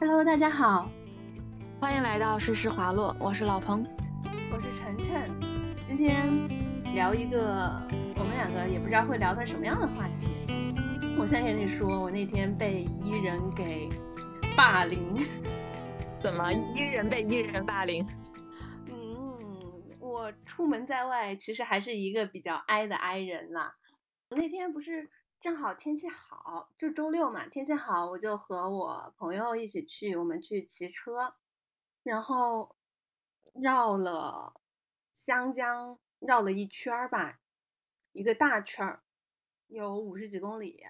Hello，大家好，欢迎来到诗诗滑落，我是老彭，我是晨晨。今天聊一个我们两个也不知道会聊到什么样的话题。我先跟你说，我那天被伊人给霸凌。怎么伊人被伊人霸凌？嗯，我出门在外，其实还是一个比较 i 的 i 人啦。那天不是。正好天气好，就周六嘛，天气好，我就和我朋友一起去，我们去骑车，然后绕了湘江，绕了一圈儿吧，一个大圈儿，有五十几公里。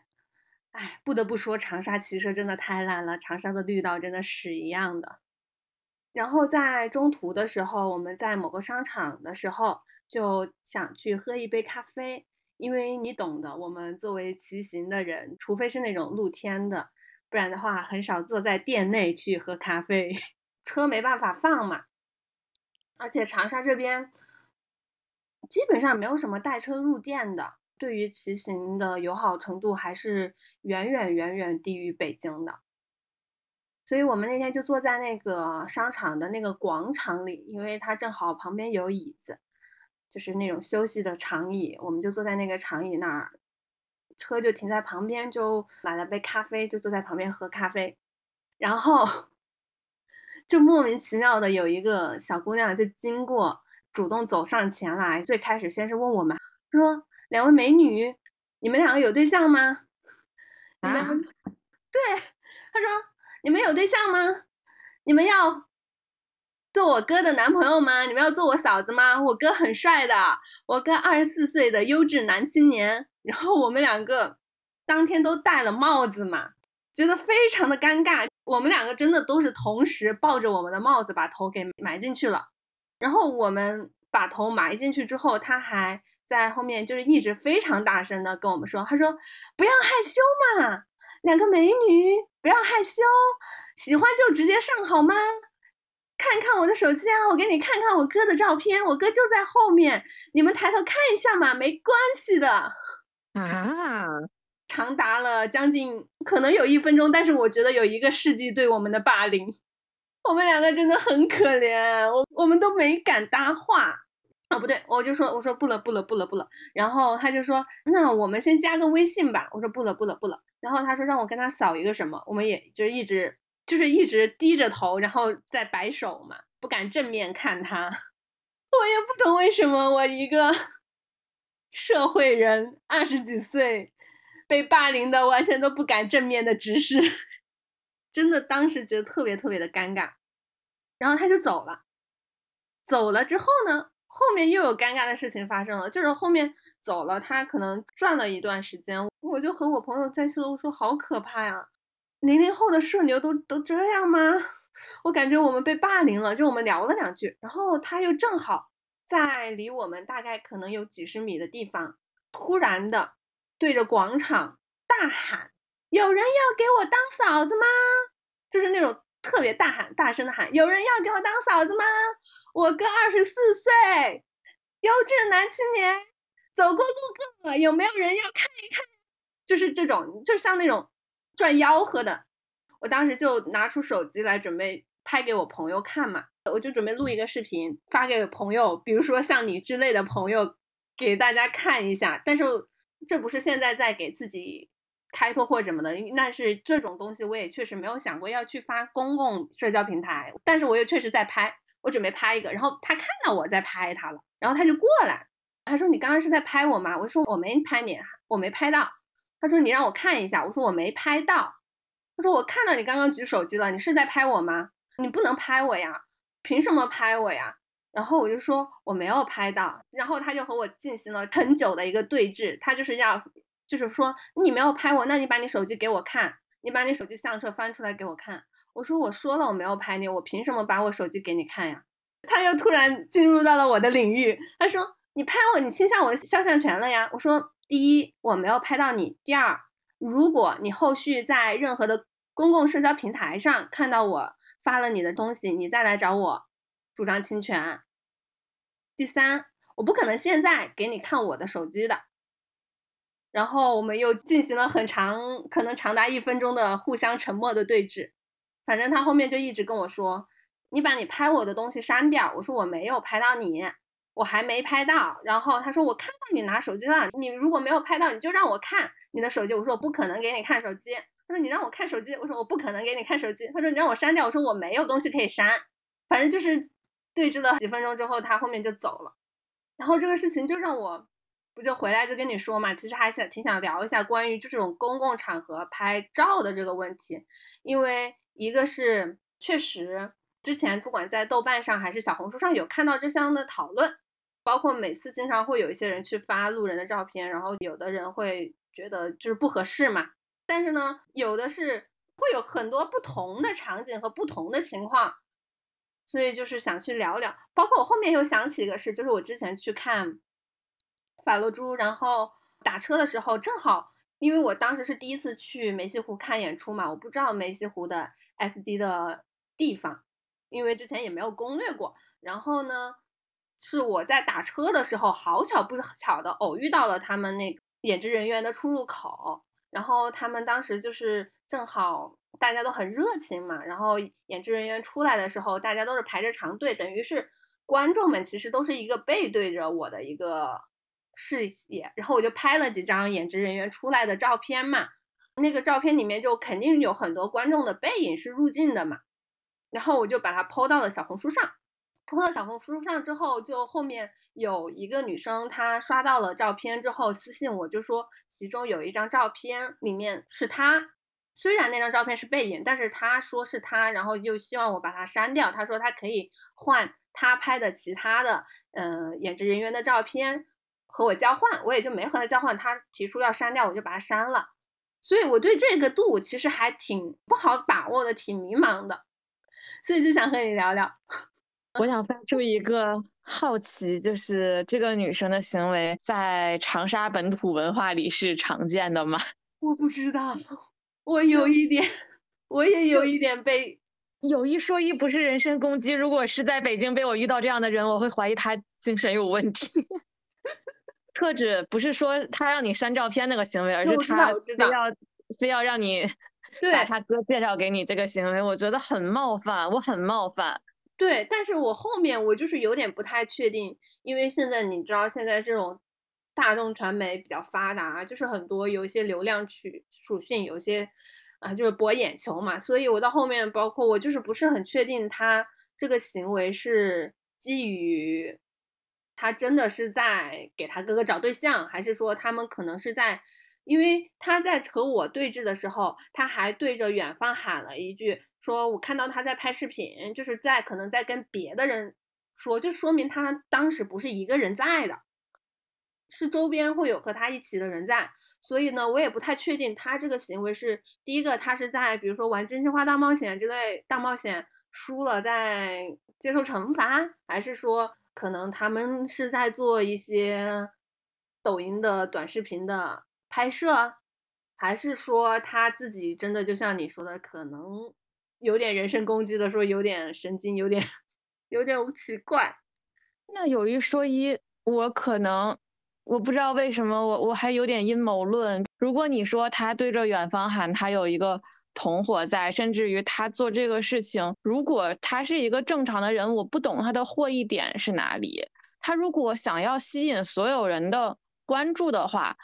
哎，不得不说，长沙骑车真的太烂了，长沙的绿道真的屎一样的。然后在中途的时候，我们在某个商场的时候，就想去喝一杯咖啡。因为你懂的，我们作为骑行的人，除非是那种露天的，不然的话很少坐在店内去喝咖啡，车没办法放嘛。而且长沙这边基本上没有什么带车入店的，对于骑行的友好程度还是远远远远低于北京的。所以我们那天就坐在那个商场的那个广场里，因为它正好旁边有椅子。就是那种休息的长椅，我们就坐在那个长椅那儿，车就停在旁边，就买了杯咖啡，就坐在旁边喝咖啡。然后就莫名其妙的有一个小姑娘就经过，主动走上前来，最开始先是问我们说：“两位美女，你们两个有对象吗？”你们对，她说：“你们有对象吗？你们要？”做我哥的男朋友吗？你们要做我嫂子吗？我哥很帅的，我哥二十四岁的优质男青年。然后我们两个当天都戴了帽子嘛，觉得非常的尴尬。我们两个真的都是同时抱着我们的帽子把头给埋进去了。然后我们把头埋进去之后，他还在后面就是一直非常大声的跟我们说：“他说不要害羞嘛，两个美女不要害羞，喜欢就直接上好吗？”看看我的手机啊，我给你看看我哥的照片，我哥就在后面，你们抬头看一下嘛，没关系的。啊，长达了将近可能有一分钟，但是我觉得有一个世纪对我们的霸凌，我们两个真的很可怜，我我们都没敢搭话。啊，不对，我就说我说不了不了不了不了，然后他就说那我们先加个微信吧，我说不了不了不了，然后他说让我跟他扫一个什么，我们也就一直。就是一直低着头，然后在摆手嘛，不敢正面看他。我也不懂为什么我一个 社会人，二十几岁，被霸凌的完全都不敢正面的直视，真的当时觉得特别特别的尴尬。然后他就走了，走了之后呢，后面又有尴尬的事情发生了，就是后面走了，他可能转了一段时间，我就和我朋友在说，我说好可怕呀。零零后的社牛都都这样吗？我感觉我们被霸凌了。就我们聊了两句，然后他又正好在离我们大概可能有几十米的地方，突然的对着广场大喊：“有人要给我当嫂子吗？”就是那种特别大喊、大声的喊：“有人要给我当嫂子吗？我哥二十四岁，优质男青年，走过路过，有没有人要看一看？”就是这种，就像那种。赚吆喝的，我当时就拿出手机来准备拍给我朋友看嘛，我就准备录一个视频发给朋友，比如说像你之类的朋友，给大家看一下。但是这不是现在在给自己开拓或什么的，那是这种东西我也确实没有想过要去发公共社交平台。但是我又确实在拍，我准备拍一个，然后他看到我在拍他了，然后他就过来，他说你刚刚是在拍我吗？我说我没拍你，我没拍到。他说：“你让我看一下。”我说：“我没拍到。”他说：“我看到你刚刚举手机了，你是在拍我吗？你不能拍我呀，凭什么拍我呀？”然后我就说：“我没有拍到。”然后他就和我进行了很久的一个对峙，他就是要，就是说你没有拍我，那你把你手机给我看，你把你手机相册翻出来给我看。我说：“我说了我没有拍你，我凭什么把我手机给你看呀？”他又突然进入到了我的领域，他说：“你拍我，你侵犯我的肖像权了呀！”我说。第一，我没有拍到你。第二，如果你后续在任何的公共社交平台上看到我发了你的东西，你再来找我主张侵权。第三，我不可能现在给你看我的手机的。然后我们又进行了很长，可能长达一分钟的互相沉默的对峙。反正他后面就一直跟我说：“你把你拍我的东西删掉。”我说：“我没有拍到你，我还没拍到。”然后他说：“我看到你拿手机了，你如果没有拍到，你就让我看你的手机。”我说：“我不可能给你看手机。”他说：“你让我看手机。”我说：“我不可能给你看手机。”他说：“你让我删掉。”我说：“我没有东西可以删。”反正就是对峙了几分钟之后，他后面就走了。然后这个事情就让我。不就回来就跟你说嘛，其实还想挺想聊一下关于就这种公共场合拍照的这个问题，因为一个是确实之前不管在豆瓣上还是小红书上有看到这项的讨论，包括每次经常会有一些人去发路人的照片，然后有的人会觉得就是不合适嘛，但是呢，有的是会有很多不同的场景和不同的情况，所以就是想去聊聊，包括我后面又想起一个事，就是我之前去看。法罗珠，然后打车的时候正好，因为我当时是第一次去梅溪湖看演出嘛，我不知道梅溪湖的 SD 的地方，因为之前也没有攻略过。然后呢，是我在打车的时候，好巧不巧的偶遇到了他们那演职人员的出入口，然后他们当时就是正好大家都很热情嘛，然后演职人员出来的时候，大家都是排着长队，等于是观众们其实都是一个背对着我的一个。视野，然后我就拍了几张演职人员出来的照片嘛，那个照片里面就肯定有很多观众的背影是入镜的嘛，然后我就把它 PO 到了小红书上，PO 到小红书上之后，就后面有一个女生她刷到了照片之后私信我，就说其中有一张照片里面是她，虽然那张照片是背影，但是她说是她，然后又希望我把它删掉，她说她可以换她拍的其他的嗯演职人员的照片。和我交换，我也就没和他交换。他提出要删掉，我就把它删了。所以我对这个度其实还挺不好把握的，挺迷茫的。所以就想和你聊聊。我想发出一个好奇，就是这个女生的行为在长沙本土文化里是常见的吗？我不知道，我有一点，我也有一点被有一说一，不是人身攻击。如果是在北京被我遇到这样的人，我会怀疑他精神有问题。特指不是说他让你删照片那个行为，而是他非要非要让你把他哥介绍给你这个行为，我觉得很冒犯，我很冒犯。对，但是我后面我就是有点不太确定，因为现在你知道现在这种大众传媒比较发达，就是很多有一些流量取属性，有些啊就是博眼球嘛，所以我到后面包括我就是不是很确定他这个行为是基于。他真的是在给他哥哥找对象，还是说他们可能是在？因为他在和我对峙的时候，他还对着远方喊了一句，说我看到他在拍视频，就是在可能在跟别的人说，就说明他当时不是一个人在的，是周边会有和他一起的人在。所以呢，我也不太确定他这个行为是第一个，他是在比如说玩真心话大冒险之类大冒险输了在接受惩罚，还是说？可能他们是在做一些抖音的短视频的拍摄，还是说他自己真的就像你说的，可能有点人身攻击的，说有点神经，有点 有点奇怪。那有一说一，我可能我不知道为什么，我我还有点阴谋论。如果你说他对着远方喊，他有一个。同伙在，甚至于他做这个事情，如果他是一个正常的人，我不懂他的获益点是哪里。他如果想要吸引所有人的关注的话，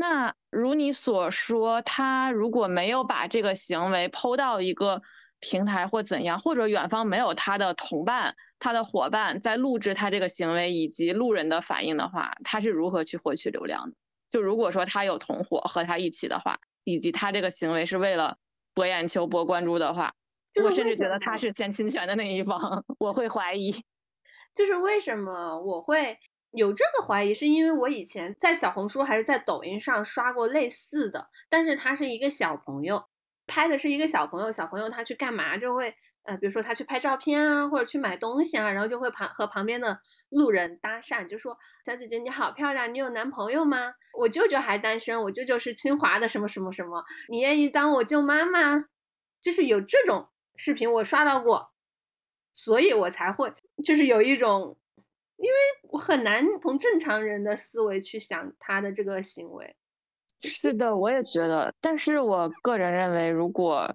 那如你所说，他如果没有把这个行为抛到一个平台或怎样，或者远方没有他的同伴、他的伙伴在录制他这个行为以及路人的反应的话，他是如何去获取流量的？就如果说他有同伙和他一起的话，以及他这个行为是为了。博眼球、博关注的话，我甚至觉得他是先侵权的那一方，我会怀疑。就是为什么我会有这个怀疑？是因为我以前在小红书还是在抖音上刷过类似的，但是他是一个小朋友拍的，是一个小朋友，小朋友他去干嘛就会。呃，比如说他去拍照片啊，或者去买东西啊，然后就会旁和旁边的路人搭讪，就说：“小姐姐你好漂亮，你有男朋友吗？我舅舅还单身，我舅舅是清华的什么什么什么，你愿意当我舅妈吗？”就是有这种视频我刷到过，所以我才会就是有一种，因为我很难从正常人的思维去想他的这个行为。是的，我也觉得，但是我个人认为，如果。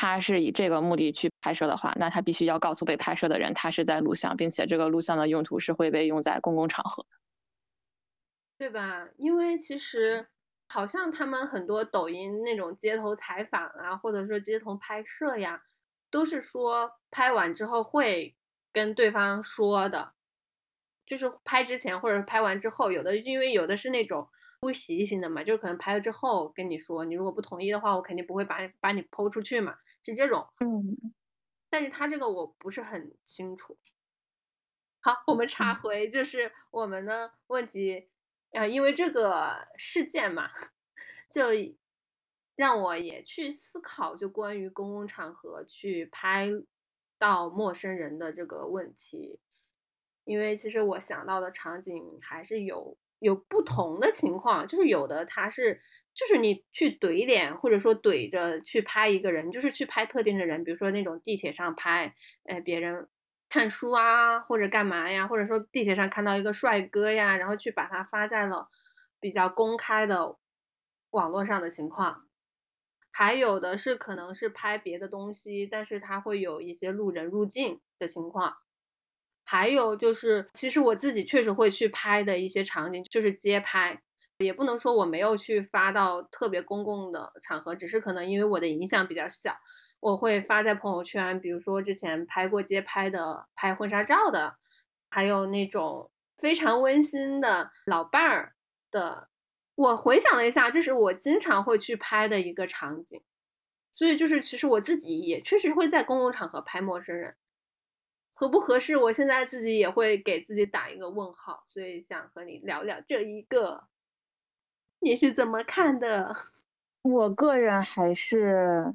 他是以这个目的去拍摄的话，那他必须要告诉被拍摄的人，他是在录像，并且这个录像的用途是会被用在公共场合的，对吧？因为其实好像他们很多抖音那种街头采访啊，或者说街头拍摄呀，都是说拍完之后会跟对方说的，就是拍之前或者拍完之后，有的因为有的是那种。不习性的嘛，就是可能拍了之后跟你说，你如果不同意的话，我肯定不会把把你抛出去嘛，是这种。嗯，但是他这个我不是很清楚。好，我们插回就是我们的问题啊，因为这个事件嘛，就让我也去思考，就关于公共场合去拍到陌生人的这个问题，因为其实我想到的场景还是有。有不同的情况，就是有的他是，就是你去怼脸，或者说怼着去拍一个人，就是去拍特定的人，比如说那种地铁上拍，哎，别人看书啊，或者干嘛呀，或者说地铁上看到一个帅哥呀，然后去把他发在了比较公开的网络上的情况，还有的是可能是拍别的东西，但是他会有一些路人入境的情况。还有就是，其实我自己确实会去拍的一些场景，就是街拍，也不能说我没有去发到特别公共的场合，只是可能因为我的影响比较小，我会发在朋友圈。比如说之前拍过街拍的、拍婚纱照的，还有那种非常温馨的老伴儿的。我回想了一下，这是我经常会去拍的一个场景，所以就是其实我自己也确实会在公共场合拍陌生人。合不合适？我现在自己也会给自己打一个问号，所以想和你聊聊这一个，你是怎么看的？我个人还是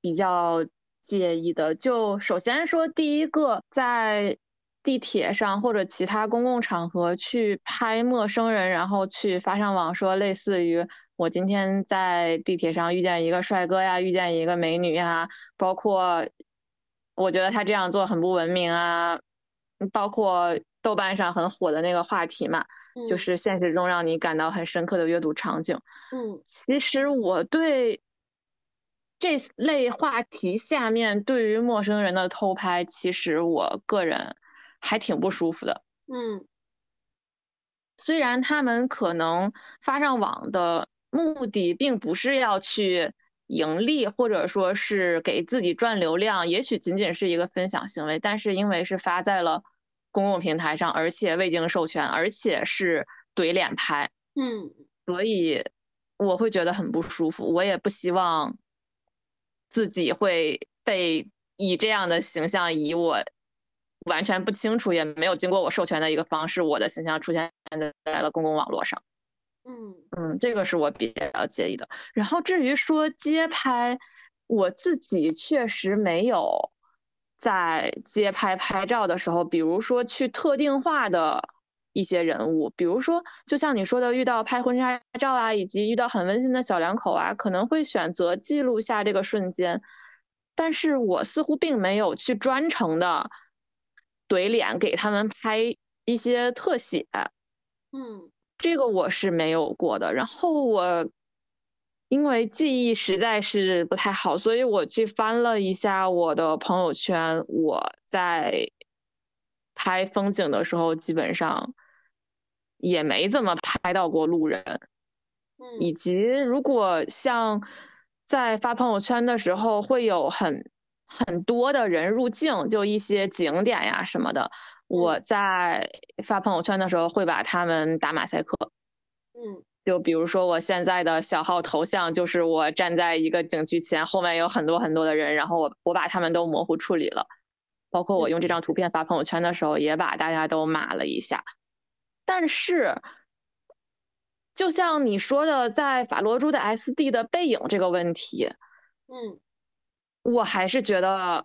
比较介意的。就首先说第一个，在地铁上或者其他公共场合去拍陌生人，然后去发上网，说类似于我今天在地铁上遇见一个帅哥呀，遇见一个美女呀，包括。我觉得他这样做很不文明啊，包括豆瓣上很火的那个话题嘛，就是现实中让你感到很深刻的阅读场景。嗯，其实我对这类话题下面对于陌生人的偷拍，其实我个人还挺不舒服的。嗯，虽然他们可能发上网的目的并不是要去。盈利或者说是给自己赚流量，也许仅仅是一个分享行为，但是因为是发在了公共平台上，而且未经授权，而且是怼脸拍，嗯，所以我会觉得很不舒服。我也不希望自己会被以这样的形象，以我完全不清楚也没有经过我授权的一个方式，我的形象出现在了公共网络上。嗯嗯，这个是我比较介意的。然后至于说街拍，我自己确实没有在街拍拍照的时候，比如说去特定化的一些人物，比如说就像你说的，遇到拍婚纱照啊，以及遇到很温馨的小两口啊，可能会选择记录下这个瞬间。但是我似乎并没有去专程的怼脸给他们拍一些特写。嗯。这个我是没有过的，然后我因为记忆实在是不太好，所以我去翻了一下我的朋友圈。我在拍风景的时候，基本上也没怎么拍到过路人，嗯，以及如果像在发朋友圈的时候，会有很很多的人入境，就一些景点呀什么的。我在发朋友圈的时候会把他们打马赛克，嗯，就比如说我现在的小号头像就是我站在一个景区前，后面有很多很多的人，然后我我把他们都模糊处理了，包括我用这张图片发朋友圈的时候也把大家都码了一下。但是，就像你说的，在法罗珠的 SD 的背影这个问题，嗯，我还是觉得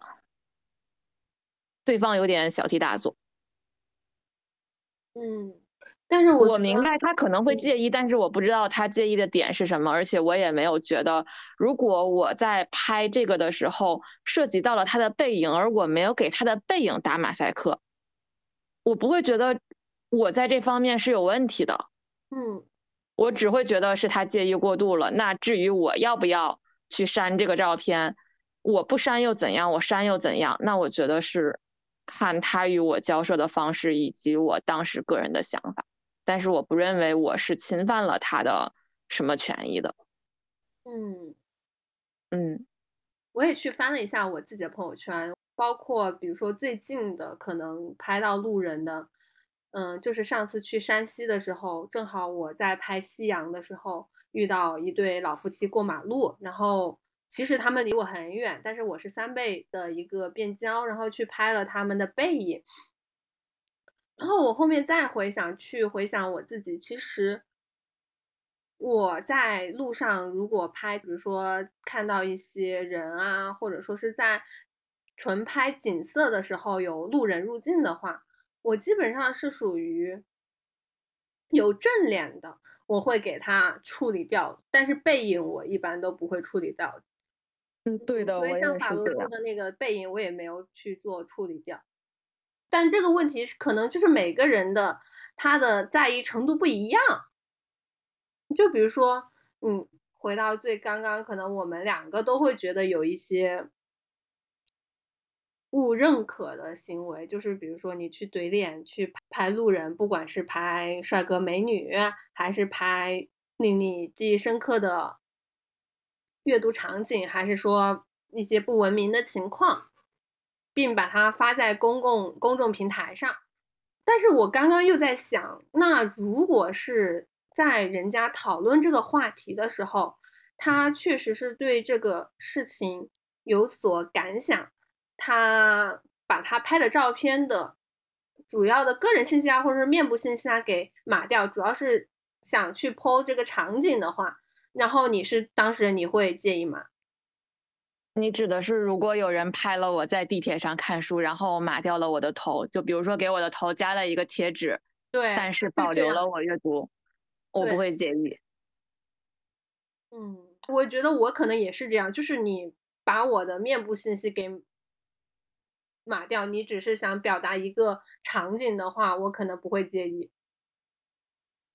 对方有点小题大做。嗯，但是我我明白他可能会介意，但是我不知道他介意的点是什么，而且我也没有觉得，如果我在拍这个的时候涉及到了他的背影，而我没有给他的背影打马赛克，我不会觉得我在这方面是有问题的。嗯，我只会觉得是他介意过度了。那至于我要不要去删这个照片，我不删又怎样？我删又怎样？那我觉得是看他与我交涉的方式以及我当时个人的想法，但是我不认为我是侵犯了他的什么权益的。嗯嗯，我也去翻了一下我自己的朋友圈，包括比如说最近的可能拍到路人的，嗯，就是上次去山西的时候，正好我在拍夕阳的时候遇到一对老夫妻过马路，然后。其实他们离我很远，但是我是三倍的一个变焦，然后去拍了他们的背影。然后我后面再回想，去回想我自己，其实我在路上如果拍，比如说看到一些人啊，或者说是在纯拍景色的时候有路人入境的话，我基本上是属于有正脸的，我会给他处理掉，但是背影我一般都不会处理掉。嗯，对的，所以像法罗珠的那个背影，我也没有去做处理掉。但这个问题是，可能就是每个人的他的在意程度不一样。就比如说，嗯，回到最刚刚，可能我们两个都会觉得有一些不认可的行为，就是比如说你去怼脸去拍路人，不管是拍帅哥美女，还是拍令你记忆深刻的。阅读场景，还是说一些不文明的情况，并把它发在公共公众平台上。但是我刚刚又在想，那如果是在人家讨论这个话题的时候，他确实是对这个事情有所感想，他把他拍的照片的主要的个人信息啊，或者是面部信息啊给码掉，主要是想去 PO 这个场景的话。然后你是当事人，你会介意吗？你指的是如果有人拍了我在地铁上看书，然后码掉了我的头，就比如说给我的头加了一个贴纸，对，但是保留了我阅读，我不会介意。嗯，我觉得我可能也是这样，就是你把我的面部信息给码掉，你只是想表达一个场景的话，我可能不会介意。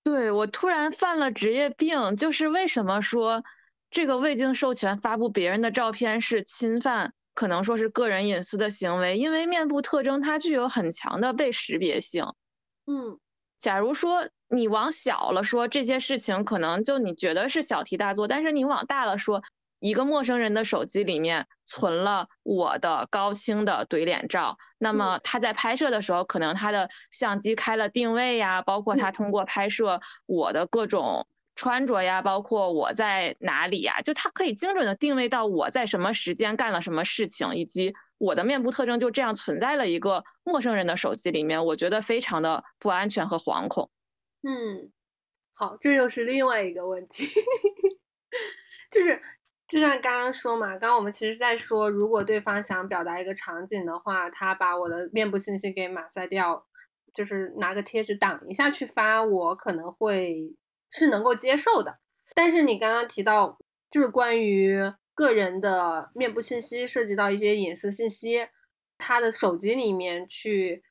对我突然犯了职业病，就是为什么说这个未经授权发布别人的照片是侵犯，可能说是个人隐私的行为？因为面部特征它具有很强的被识别性。嗯，假如说你往小了说这些事情，可能就你觉得是小题大做，但是你往大了说。一个陌生人的手机里面存了我的高清的怼脸照，那么他在拍摄的时候，可能他的相机开了定位呀，包括他通过拍摄我的各种穿着呀，包括我在哪里呀，就他可以精准的定位到我在什么时间干了什么事情，以及我的面部特征就这样存在了一个陌生人的手机里面，我觉得非常的不安全和惶恐。嗯，好，这又是另外一个问题，就是。就像刚刚说嘛，刚刚我们其实在说，如果对方想表达一个场景的话，他把我的面部信息给马塞掉，就是拿个贴纸挡一下去发，我可能会是能够接受的。但是你刚刚提到，就是关于个人的面部信息涉及到一些隐私信息，他的手机里面去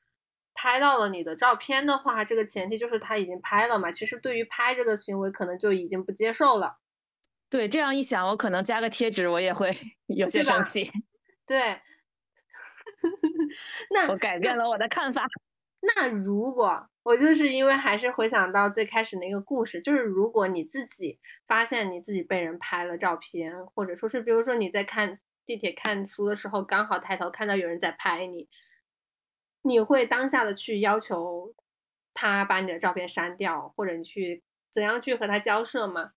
拍到了你的照片的话，这个前提就是他已经拍了嘛。其实对于拍这个行为，可能就已经不接受了。对，这样一想，我可能加个贴纸，我也会 有些生气。对，那我改变了我的看法。那如果我就是因为还是回想到最开始那个故事，就是如果你自己发现你自己被人拍了照片，或者说是比如说你在看地铁看书的时候，刚好抬头看到有人在拍你，你会当下的去要求他把你的照片删掉，或者你去怎样去和他交涉吗？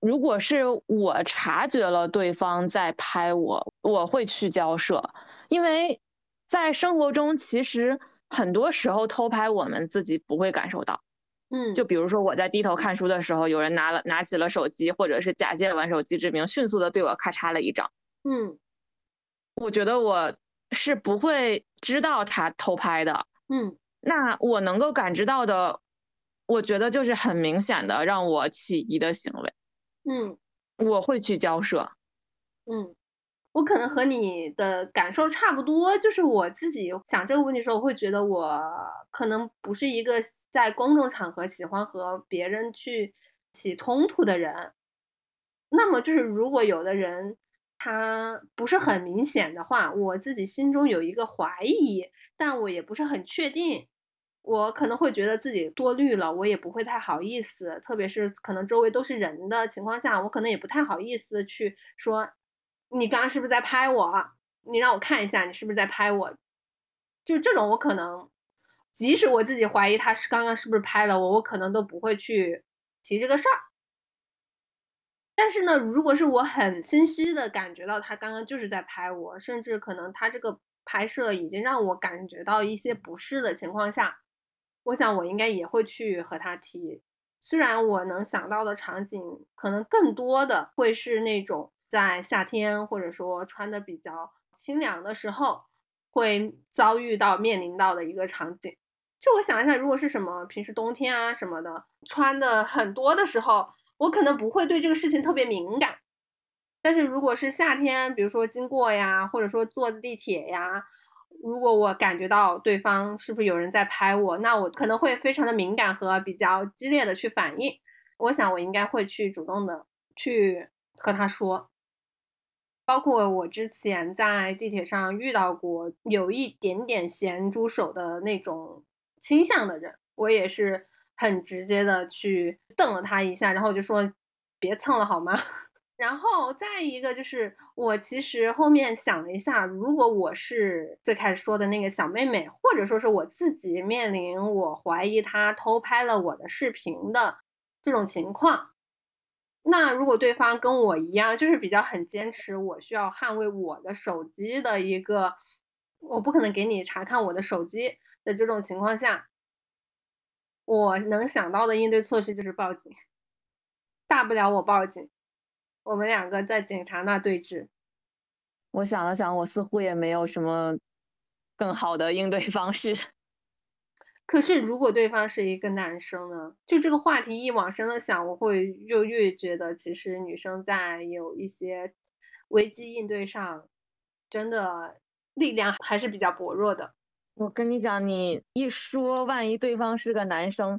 如果是我察觉了对方在拍我，我会去交涉，因为在生活中其实很多时候偷拍我们自己不会感受到，嗯，就比如说我在低头看书的时候，有人拿了拿起了手机，或者是假借玩手机之名，迅速的对我咔嚓了一张，嗯，我觉得我是不会知道他偷拍的，嗯，那我能够感知到的，我觉得就是很明显的让我起疑的行为。嗯，我会去交涉。嗯，我可能和你的感受差不多，就是我自己想这个问题的时候，我会觉得我可能不是一个在公众场合喜欢和别人去起冲突的人。那么就是如果有的人他不是很明显的话，我自己心中有一个怀疑，但我也不是很确定，我可能会觉得自己多虑了，我也不会太好意思，特别是可能周围都是人的情况下，我可能也不太好意思去说，你刚刚是不是在拍我？你让我看一下，你是不是在拍我？就这种，我可能即使我自己怀疑他是刚刚是不是拍了我，我可能都不会去提这个事儿。但是呢，如果是我很清晰的感觉到他刚刚就是在拍我，甚至可能他这个拍摄已经让我感觉到一些不适的情况下，我想我应该也会去和他提。虽然我能想到的场景可能更多的会是那种在夏天或者说穿的比较清凉的时候会遭遇到面临到的一个场景。就我想一下，如果是什么平时冬天啊什么的穿的很多的时候。我可能不会对这个事情特别敏感，但是如果是夏天，比如说经过呀，或者说坐地铁呀，如果我感觉到对方是不是有人在拍我，那我可能会非常的敏感和比较激烈的去反应。我想我应该会去主动的去和他说，包括我之前在地铁上遇到过有一点点咸猪手的那种倾向的人，我也是。很直接的去瞪了他一下，然后就说别蹭了好吗？然后再一个就是我其实后面想了一下，如果我是最开始说的那个小妹妹，或者说是我自己面临我怀疑他偷拍了我的视频的这种情况，那如果对方跟我一样，就是比较很坚持，我需要捍卫我的手机的一个，我不可能给你查看我的手机的这种情况下。我能想到的应对措施就是报警，大不了我报警，我们两个在警察那对峙。我想了想，我似乎也没有什么更好的应对方式。可是如果对方是一个男生呢？就这个话题一往深了想，我会就越觉得其实女生在有一些危机应对上，真的力量还是比较薄弱的。我跟你讲，你一说万一对方是个男生，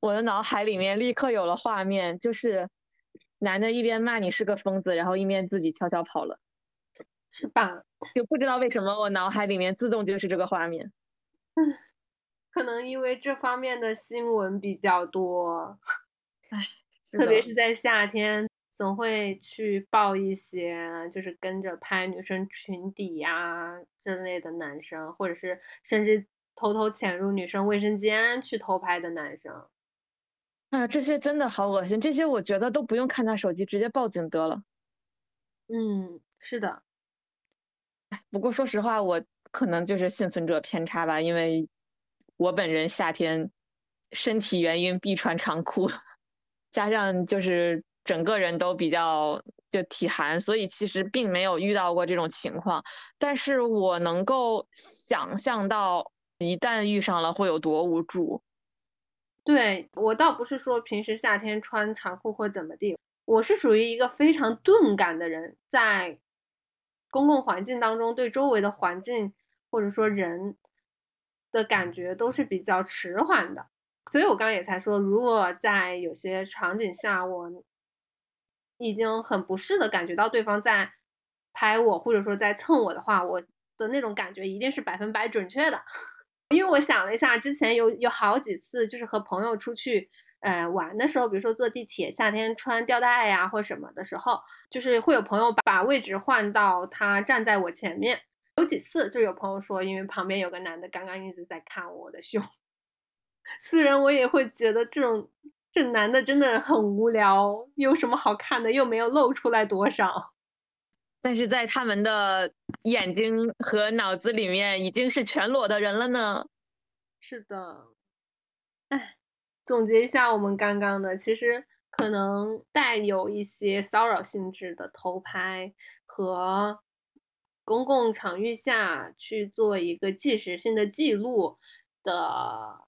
我的脑海里面立刻有了画面，就是男的一边骂你是个疯子，然后一边自己悄悄跑了，是吧？就不知道为什么我脑海里面自动就是这个画面。嗯，可能因为这方面的新闻比较多，唉，特别是在夏天。总会去报一些，就是跟着拍女生裙底呀这类的男生，或者是甚至偷偷潜入女生卫生间去偷拍的男生。啊，这些真的好恶心！这些我觉得都不用看他手机，直接报警得了。嗯，是的。哎，不过说实话，我可能就是幸存者偏差吧，因为我本人夏天身体原因必穿长裤，加上就是。整个人都比较就体寒，所以其实并没有遇到过这种情况。但是我能够想象到，一旦遇上了会有多无助。对我倒不是说平时夏天穿长裤或怎么地，我是属于一个非常钝感的人，在公共环境当中，对周围的环境或者说人的感觉都是比较迟缓的。所以我刚刚也才说，如果在有些场景下，我。已经很不适的感觉到对方在拍我，或者说在蹭我的话，我的那种感觉一定是百分百准确的。因为我想了一下，之前有有好几次，就是和朋友出去呃玩的时候，比如说坐地铁，夏天穿吊带呀或什么的时候，就是会有朋友把位置换到他站在我前面。有几次就有朋友说，因为旁边有个男的刚刚一直在看我的胸，虽然我也会觉得这种。这男的真的很无聊，有什么好看的？又没有露出来多少。但是在他们的眼睛和脑子里面，已经是全裸的人了呢。是的，哎，总结一下我们刚刚的，其实可能带有一些骚扰性质的偷拍和公共场域下去做一个即时性的记录的。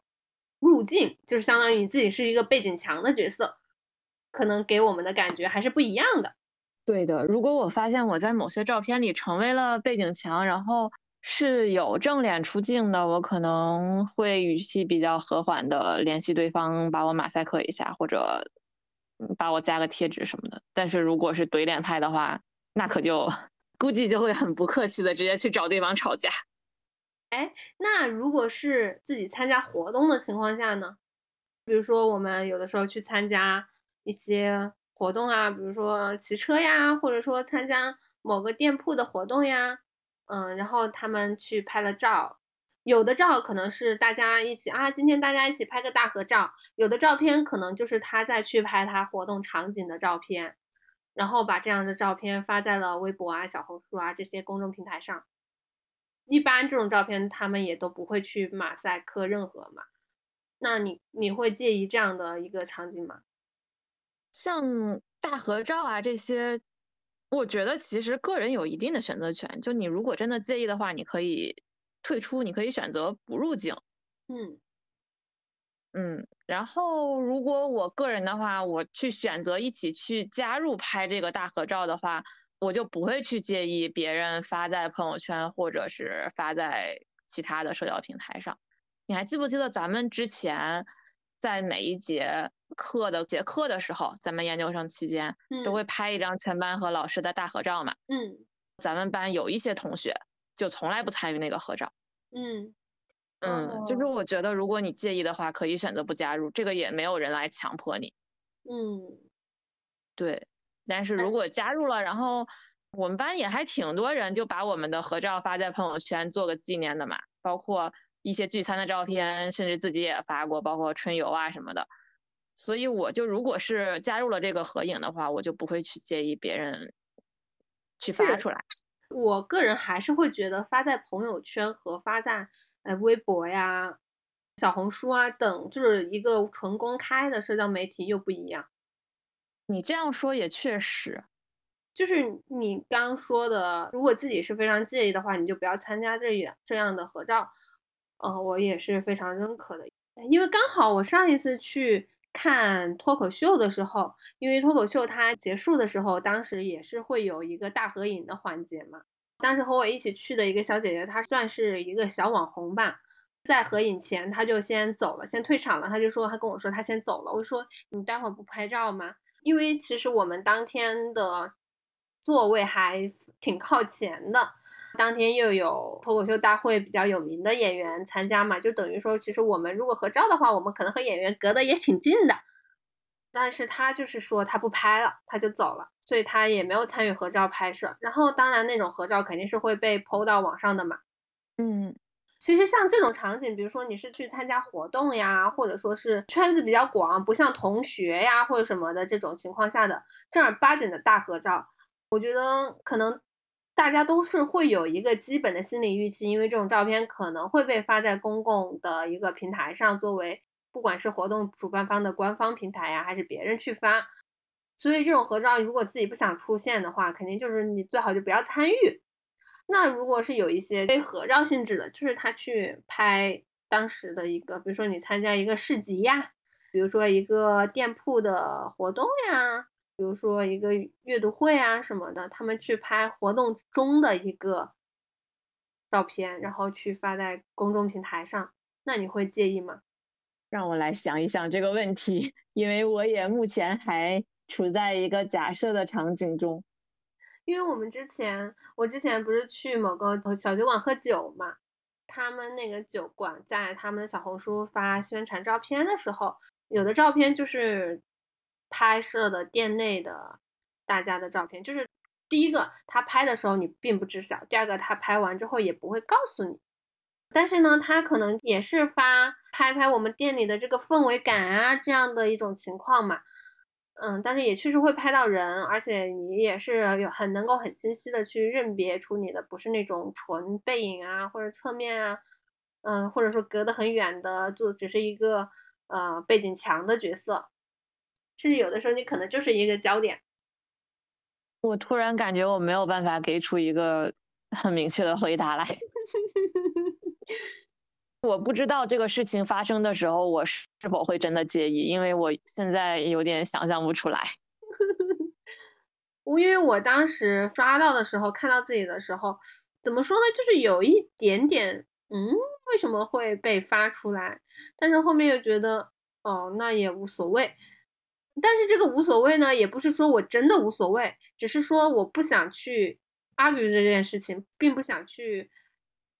入境就是相当于你自己是一个背景墙的角色，可能给我们的感觉还是不一样的。对的，如果我发现我在某些照片里成为了背景墙，然后是有正脸出镜的，我可能会语气比较和缓的联系对方，把我马赛克一下，或者把我加个贴纸什么的。但是如果是怼脸拍的话，那可就估计就会很不客气的直接去找对方吵架。哎，那如果是自己参加活动的情况下呢？比如说我们有的时候去参加一些活动啊，比如说骑车呀，或者说参加某个店铺的活动呀，嗯，然后他们去拍了照。有的照可能是大家一起啊，今天大家一起拍个大合照；有的照片可能就是他在去拍他活动场景的照片，然后把这样的照片发在了微博啊、小红书啊这些公众平台上。一般这种照片他们也都不会去马赛克任何嘛。那你你会介意这样的一个场景吗？像大合照啊这些，我觉得其实个人有一定的选择权。就你如果真的介意的话，你可以。退出，你可以选择不入境。嗯嗯，然后如果我个人的话，我去选择一起去加入拍这个大合照的话，我就不会去介意别人发在朋友圈或者是发在其他的社交平台上。你还记不记得咱们之前在每一节课的结课的时候，咱们研究生期间都会拍一张全班和老师的大合照嘛？嗯，咱们班有一些同学。就从来不参与那个合照，嗯嗯，就是我觉得如果你介意的话，可以选择不加入，这个也没有人来强迫你，嗯，对。但是如果加入了，然后我们班也还挺多人就把我们的合照发在朋友圈做个纪念的嘛，包括一些聚餐的照片，甚至自己也发过，包括春游啊什么的。所以我就如果是加入了这个合影的话，我就不会去介意别人去发出来。我个人还是会觉得发在朋友圈和发在呃微博呀、小红书啊等，就是一个纯公开的社交媒体又不一样。你这样说也确实，就是你刚说的，如果自己是非常介意的话，你就不要参加这样这样的合照。嗯，我也是非常认可的，因为刚好我上一次去。看脱口秀的时候，因为脱口秀它结束的时候，当时也是会有一个大合影的环节嘛。当时和我一起去的一个小姐姐，她算是一个小网红吧，在合影前，她就先走了，先退场了。她就说，她跟我说，她先走了。我说，你待会儿不拍照吗？因为其实我们当天的座位还挺靠前的。当天又有脱口秀大会比较有名的演员参加嘛，就等于说，其实我们如果合照的话，我们可能和演员隔得也挺近的。但是他就是说他不拍了，他就走了，所以他也没有参与合照拍摄。然后当然那种合照肯定是会被 PO 到网上的嘛。嗯，其实像这种场景，比如说你是去参加活动呀，或者说是圈子比较广，不像同学呀或者什么的这种情况下的正儿八经的大合照，我觉得可能。大家都是会有一个基本的心理预期，因为这种照片可能会被发在公共的一个平台上，作为不管是活动主办方的官方平台呀，还是别人去发，所以这种合照如果自己不想出现的话，肯定就是你最好就不要参与。那如果是有一些非合照性质的，就是他去拍当时的一个，比如说你参加一个市集呀，比如说一个店铺的活动呀。比如说一个阅读会啊什么的，他们去拍活动中的一个照片，然后去发在公众平台上，那你会介意吗？让我来想一想这个问题，因为我也目前还处在一个假设的场景中。因为我们之前，我之前不是去某个小酒馆喝酒嘛，他们那个酒馆在他们的小红书发宣传照片的时候，有的照片就是。拍摄的店内的大家的照片，就是第一个他拍的时候你并不知晓，第二个他拍完之后也不会告诉你。但是呢，他可能也是发拍拍我们店里的这个氛围感啊这样的一种情况嘛。嗯，但是也确实会拍到人，而且你也是有很能够很清晰的去认别出你的不是那种纯背影啊或者侧面啊，嗯，或者说隔得很远的就只是一个呃背景墙的角色。甚至有的时候，你可能就是一个焦点。我突然感觉我没有办法给出一个很明确的回答来。我不知道这个事情发生的时候，我是否会真的介意，因为我现在有点想象不出来。我因为我当时刷到的时候，看到自己的时候，怎么说呢？就是有一点点，嗯，为什么会被发出来？但是后面又觉得，哦，那也无所谓。但是这个无所谓呢，也不是说我真的无所谓，只是说我不想去 argue 这件事情，并不想去，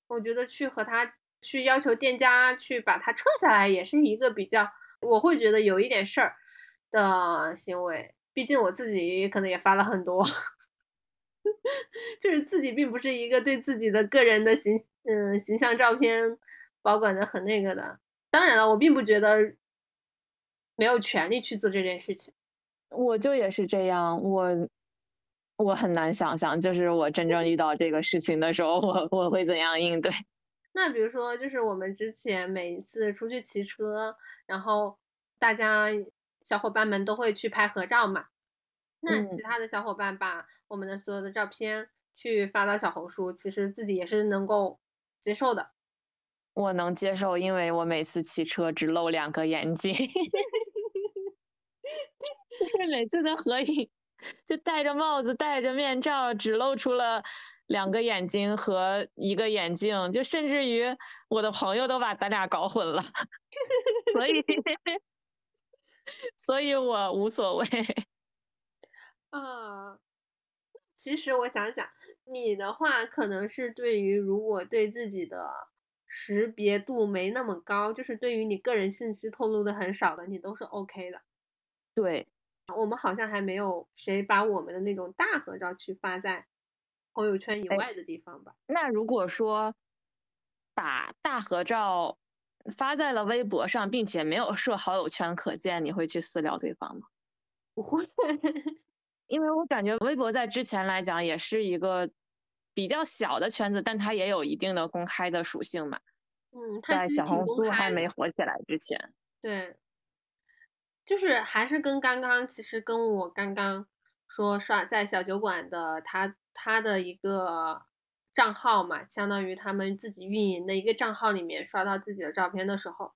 我觉得去和他去要求店家去把它撤下来，也是一个比较，我会觉得有一点事儿的行为。毕竟我自己可能也发了很多，就是自己并不是一个对自己的个人的形嗯形象照片保管的很那个的。当然了，我并不觉得没有权利去做这件事情。我就也是这样，我我很难想象，就是我真正遇到这个事情的时候，我我会怎样应对。那比如说，就是我们之前每一次出去骑车，然后大家。小伙伴们都会去拍合照嘛？那其他的小伙伴把我们的所有的照片去发到小红书，其实自己也是能够接受的。我能接受，因为我每次骑车只露两个眼睛，就是每次的合影就戴着帽子、戴着面罩，只露出了两个眼睛和一个眼镜，就甚至于我的朋友都把咱俩搞混了，所以。所以我无所谓啊。其实我想想，你的话可能是对于如果对自己的识别度没那么高，就是对于你个人信息透露的很少的，你都是 OK 的。对，我们好像还没有谁把我们的那种大合照去发在朋友圈以外的地方吧？那如果说把大合照。发在了微博上，并且没有设好友圈可见，你会去私聊对方吗？不会，因为我感觉微博在之前来讲也是一个比较小的圈子，但它也有一定的公开的属性嘛。嗯，在小红书还没火起来之前，对，就是还是跟刚刚，其实跟我刚刚说刷在小酒馆的他他的一个。账号嘛，相当于他们自己运营的一个账号里面刷到自己的照片的时候，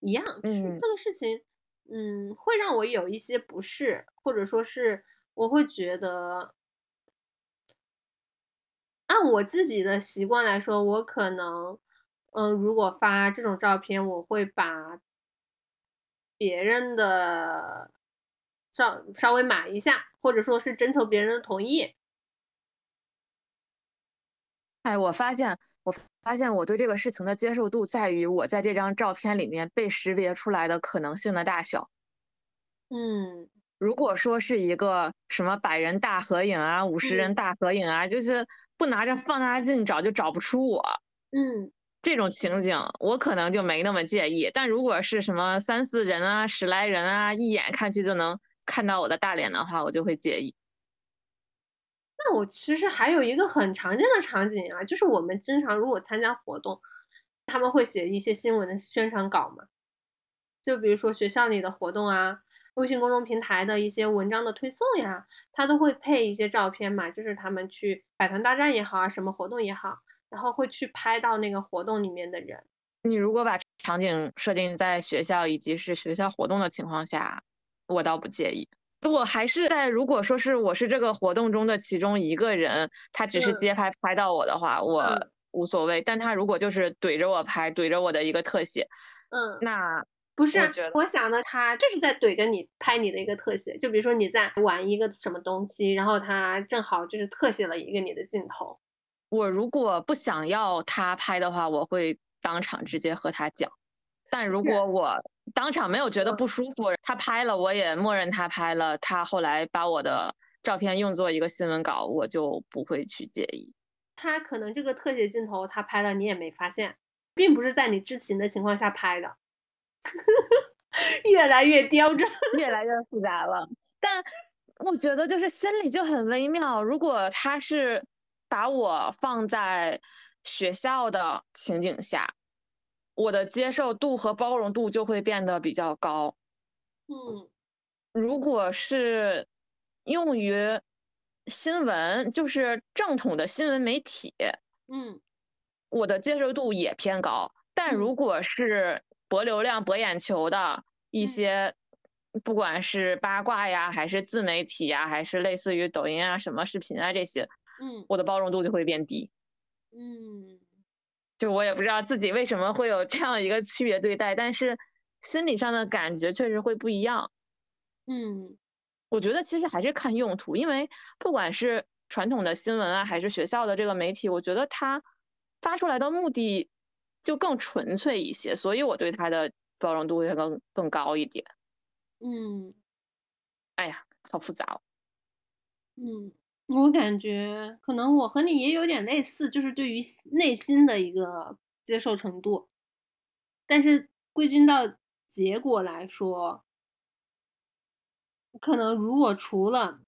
一样。嗯，这个事情，嗯，会让我有一些不适，或者说是我会觉得，按我自己的习惯来说，我可能，嗯，如果发这种照片，我会把别人的照稍微码一下，或者说是征求别人的同意。哎，我发现，我发现我对这个事情的接受度在于我在这张照片里面被识别出来的可能性的大小。嗯，如果说是一个什么百人大合影啊、五十人大合影啊，就是不拿着放大镜找就找不出我。嗯，这种情景我可能就没那么介意。但如果是什么三四人啊、十来人啊，一眼看去就能看到我的大脸的话，我就会介意。那我其实还有一个很常见的场景啊，就是我们经常如果参加活动，他们会写一些新闻的宣传稿嘛，就比如说学校里的活动啊，微信公众平台的一些文章的推送呀，它都会配一些照片嘛，就是他们去百团大战也好啊，什么活动也好，然后会去拍到那个活动里面的人。你如果把场景设定在学校以及是学校活动的情况下，我倒不介意。我还是在，如果说是我是这个活动中的其中一个人，他只是街拍拍到我的话，我无所谓。但他如果就是怼着我拍，怼着我的一个特写，嗯，那不是我想的，他就是在怼着你拍你的一个特写。就比如说你在玩一个什么东西，然后他正好就是特写了一个你的镜头。我如果不想要他拍的话，我会当场直接和他讲。但如果我当场没有觉得不舒服，他拍了，我也默认他拍了。他后来把我的照片用作一个新闻稿，我就不会去介意。他可能这个特写镜头他拍了，你也没发现，并不是在你知情的情况下拍的。越来越刁钻，越来越复杂了。但我觉得就是心里就很微妙。如果他是把我放在学校的情景下。我的接受度和包容度就会变得比较高。嗯，如果是用于新闻，就是正统的新闻媒体，嗯，我的接受度也偏高。但如果是博流量、博眼球的一些，不管是八卦呀，还是自媒体呀，还是类似于抖音啊、什么视频啊这些，嗯，我的包容度就会变低。嗯。就我也不知道自己为什么会有这样一个区别对待，但是心理上的感觉确实会不一样。嗯，我觉得其实还是看用途，因为不管是传统的新闻啊，还是学校的这个媒体，我觉得它发出来的目的就更纯粹一些，所以我对他的包容度会更更高一点。嗯，哎呀，好复杂哦。嗯，我感觉可能我和你也有点类似，就是对于内心的一个接受程度，但是归根到结果来说。可能如果除了，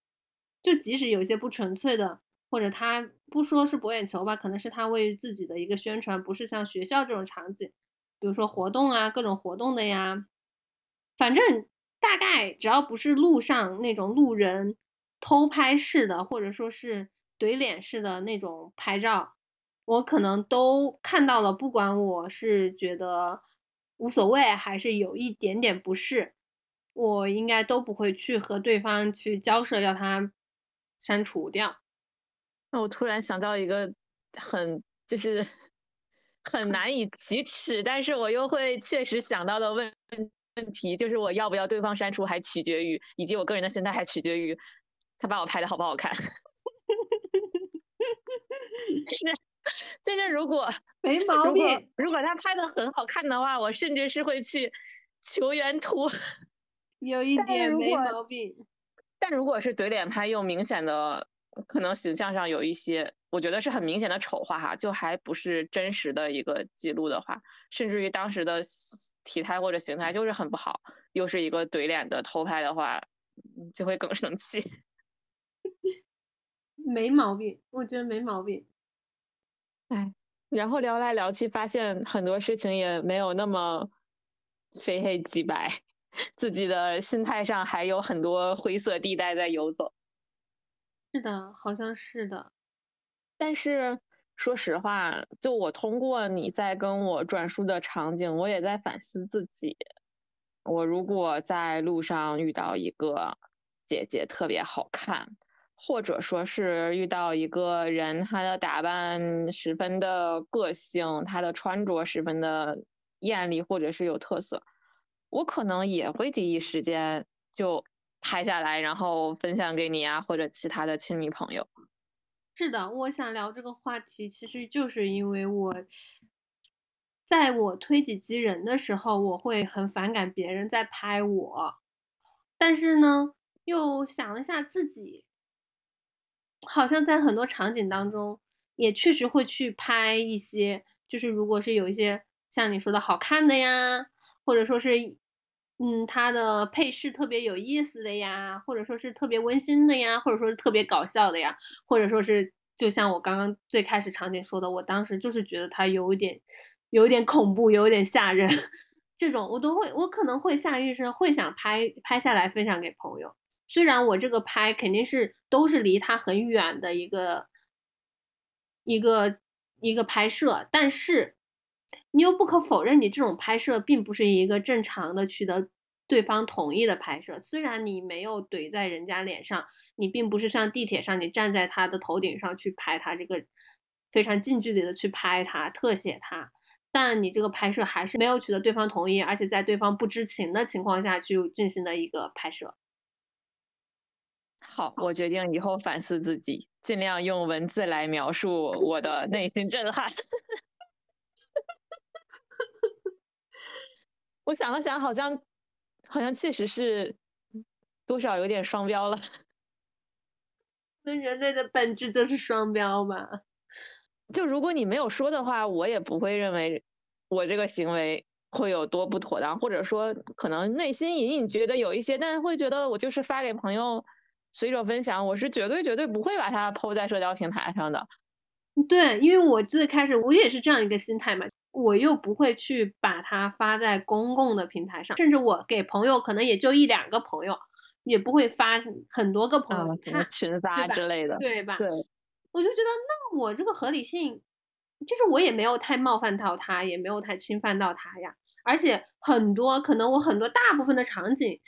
就即使有些不纯粹的，或者他不说是博眼球吧，可能是他为自己的一个宣传，不是像学校这种场景，比如说活动啊，各种活动的呀，反正大概只要不是路上那种路人偷拍式的，或者说是怼脸式的那种拍照，我可能都看到了，不管我是觉得无所谓，还是有一点点不适。我应该都不会去和对方去交涉，要他删除掉。那我突然想到一个很就是 很难以启齿，但是我又会确实想到的问问题，就是我要不要对方删除，还取决于以及我个人的心态，还取决于他把我拍的好不好看。是，就是如果 没毛病，如果他拍的很好看的话，我甚至是会去求原图。有一点没毛病，但如果是怼脸拍，又明显的可能形象上有一些，我觉得是很明显的丑化哈，就还不是真实的一个记录的话，甚至于当时的体态或者形态就是很不好，又是一个怼脸的偷拍的话，就会更生气。没毛病，我觉得没毛病。哎，然后聊来聊去，发现很多事情也没有那么非黑即白。自己的心态上还有很多灰色地带在游走。是的，好像是的。但是说实话，就我通过你在跟我转述的场景，我也在反思自己。我如果在路上遇到一个姐姐特别好看，或者说是遇到一个人，他的打扮十分的个性，他的穿着十分的艳丽，或者是有特色。我可能也会第一时间就拍下来，然后分享给你啊，或者其他的亲密朋友。是的，我想聊这个话题，其实就是因为我在我推己及人的时候，我会很反感别人在拍我，但是呢，又想了一下自己，好像在很多场景当中，也确实会去拍一些，就是如果是有一些像你说的好看的呀。或者说是，嗯，它的配饰特别有意思的呀，或者说是特别温馨的呀，或者说是特别搞笑的呀，或者说是就像我刚刚最开始场景说的，我当时就是觉得它有一点，有一点恐怖，有一点吓人，这种我都会，我可能会下意识会想拍拍下来分享给朋友。虽然我这个拍肯定是都是离他很远的一个一个一个拍摄，但是。你又不可否认，你这种拍摄并不是一个正常的取得对方同意的拍摄。虽然你没有怼在人家脸上，你并不是像地铁上你站在他的头顶上去拍他这个非常近距离的去拍他特写他，但你这个拍摄还是没有取得对方同意，而且在对方不知情的情况下去进行的一个拍摄。好，我决定以后反思自己，尽量用文字来描述我的内心震撼。我想了想，好像，好像确实是多少有点双标了。那人类的本质就是双标吧？就如果你没有说的话，我也不会认为我这个行为会有多不妥当，或者说可能内心隐隐觉得有一些，但会觉得我就是发给朋友随手分享，我是绝对绝对不会把它抛在社交平台上的。对，因为我最开始我也是这样一个心态嘛。我又不会去把它发在公共的平台上，甚至我给朋友可能也就一两个朋友，也不会发很多个朋友看群发之类的，对吧？对，我就觉得那我这个合理性，就是我也没有太冒犯到他，也没有太侵犯到他呀。而且很多可能我很多大部分的场景，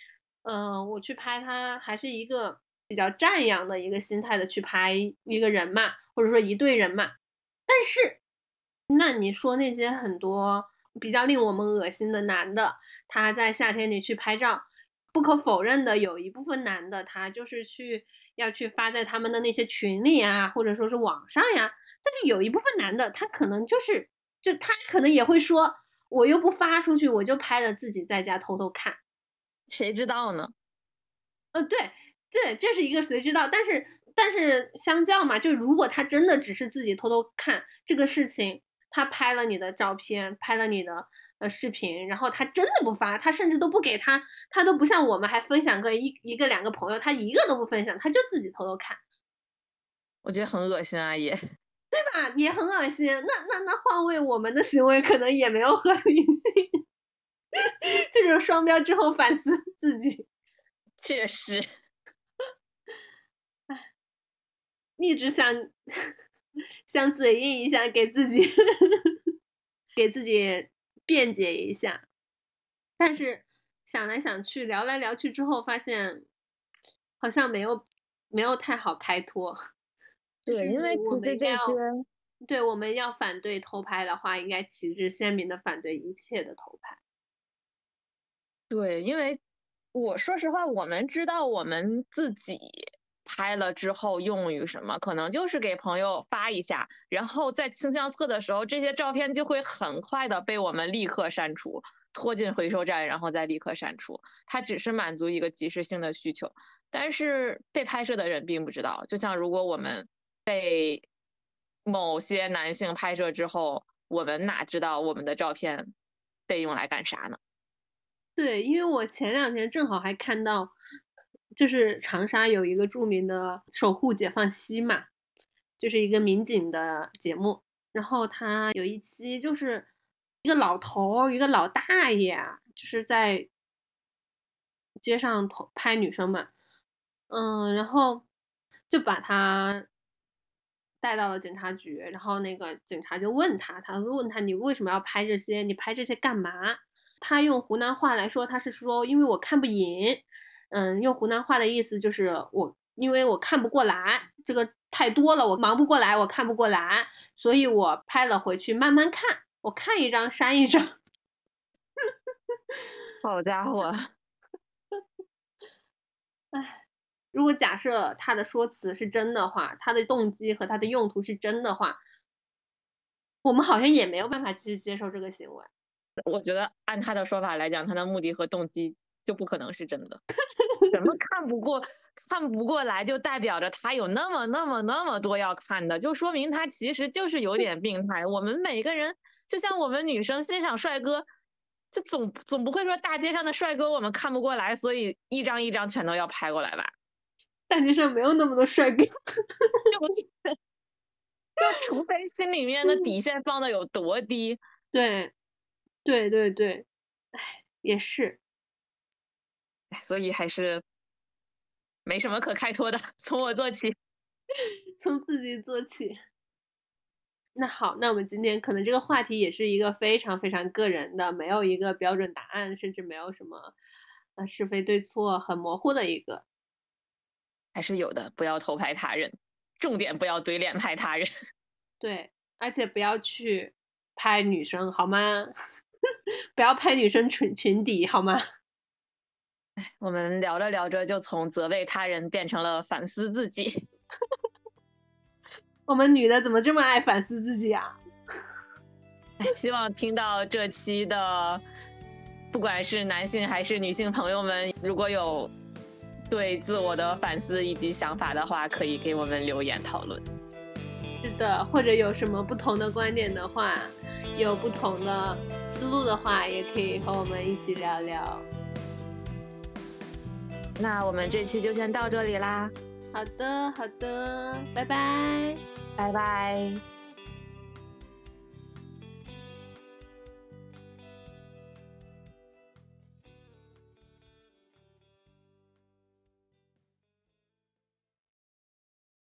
嗯，我去拍他还是一个比较赞扬的一个心态的去拍一个人嘛，或者说一对人嘛，但是。那你说那些很多比较令我们恶心的男的，他在夏天里去拍照，不可否认的，有一部分男的他就是去要去发在他们的那些群里啊，或者说是网上呀。但是有一部分男的，他可能就是就他可能也会说，我又不发出去，我就拍了自己在家偷偷看，谁知道呢？呃，对对，这是一个谁知道？但是但是相较嘛，就如果他真的只是自己偷偷看这个事情，他拍了你的照片，拍了你的。呃视频，然后他真的不发，他甚至都不给他，他都不像我们还分享个一一个两个朋友，他一个都不分享，他就自己偷偷看，我觉得很恶心啊，也 对吧？也很恶心。那那那换位，我们的行为可能也没有合理性，就是双标之后反思 自己，确实，哎，一直想想嘴硬一下，给自己给自己。辩解一下，但是想来想去，聊来聊去之后，发现好像没有没有太好开脱。对，因为其实这些，对我们要反对偷拍的话，应该旗帜鲜明的反对一切的偷拍。对，因为我说实话，我们知道我们自己。拍了之后用于什么？可能就是给朋友发一下，然后在清相册的时候，这些照片就会很快的被我们立刻删除，拖进回收站，然后再立刻删除。它只是满足一个及时性的需求，但是被拍摄的人并不知道。就像如果我们被某些男性拍摄之后，我们哪知道我们的照片被用来干啥呢？对，因为我前两天正好还看到。就是长沙有一个著名的《守护解放西》嘛，就是一个民警的节目。然后他有一期就是一个老头，一个老大爷，就是在街上拍女生们，嗯，然后就把他带到了警察局。然后那个警察就问他，他问他你为什么要拍这些？你拍这些干嘛？他用湖南话来说，他是说因为我看不赢。嗯，用湖南话的意思就是我，因为我看不过来，这个太多了，我忙不过来，我看不过来，所以我拍了回去慢慢看，我看一张删一张。好家伙！哎，如果假设他的说辞是真的话，他的动机和他的用途是真的话，我们好像也没有办法去接受这个行为。我觉得按他的说法来讲，他的目的和动机。就不可能是真的，怎么看不过看不过来，就代表着他有那么那么那么多要看的，就说明他其实就是有点病态。我们每个人就像我们女生欣赏帅哥，这总总不会说大街上的帅哥我们看不过来，所以一张一张全都要拍过来吧？大街上没有那么多帅哥，就就除非心里面的底线放的有多低。对，对对对，哎，也是。所以还是没什么可开脱的，从我做起，从自己做起。那好，那我们今天可能这个话题也是一个非常非常个人的，没有一个标准答案，甚至没有什么呃是非对错，很模糊的一个。还是有的，不要偷拍他人，重点不要怼脸拍他人。对，而且不要去拍女生，好吗？不要拍女生裙裙底，好吗？哎，我们聊着聊着就从责备他人变成了反思自己。我们女的怎么这么爱反思自己啊？哎，希望听到这期的，不管是男性还是女性朋友们，如果有对自我的反思以及想法的话，可以给我们留言讨论。是的，或者有什么不同的观点的话，有不同的思路的话，也可以和我们一起聊聊。那我们这期就先到这里啦。好的，好的，拜拜，拜拜。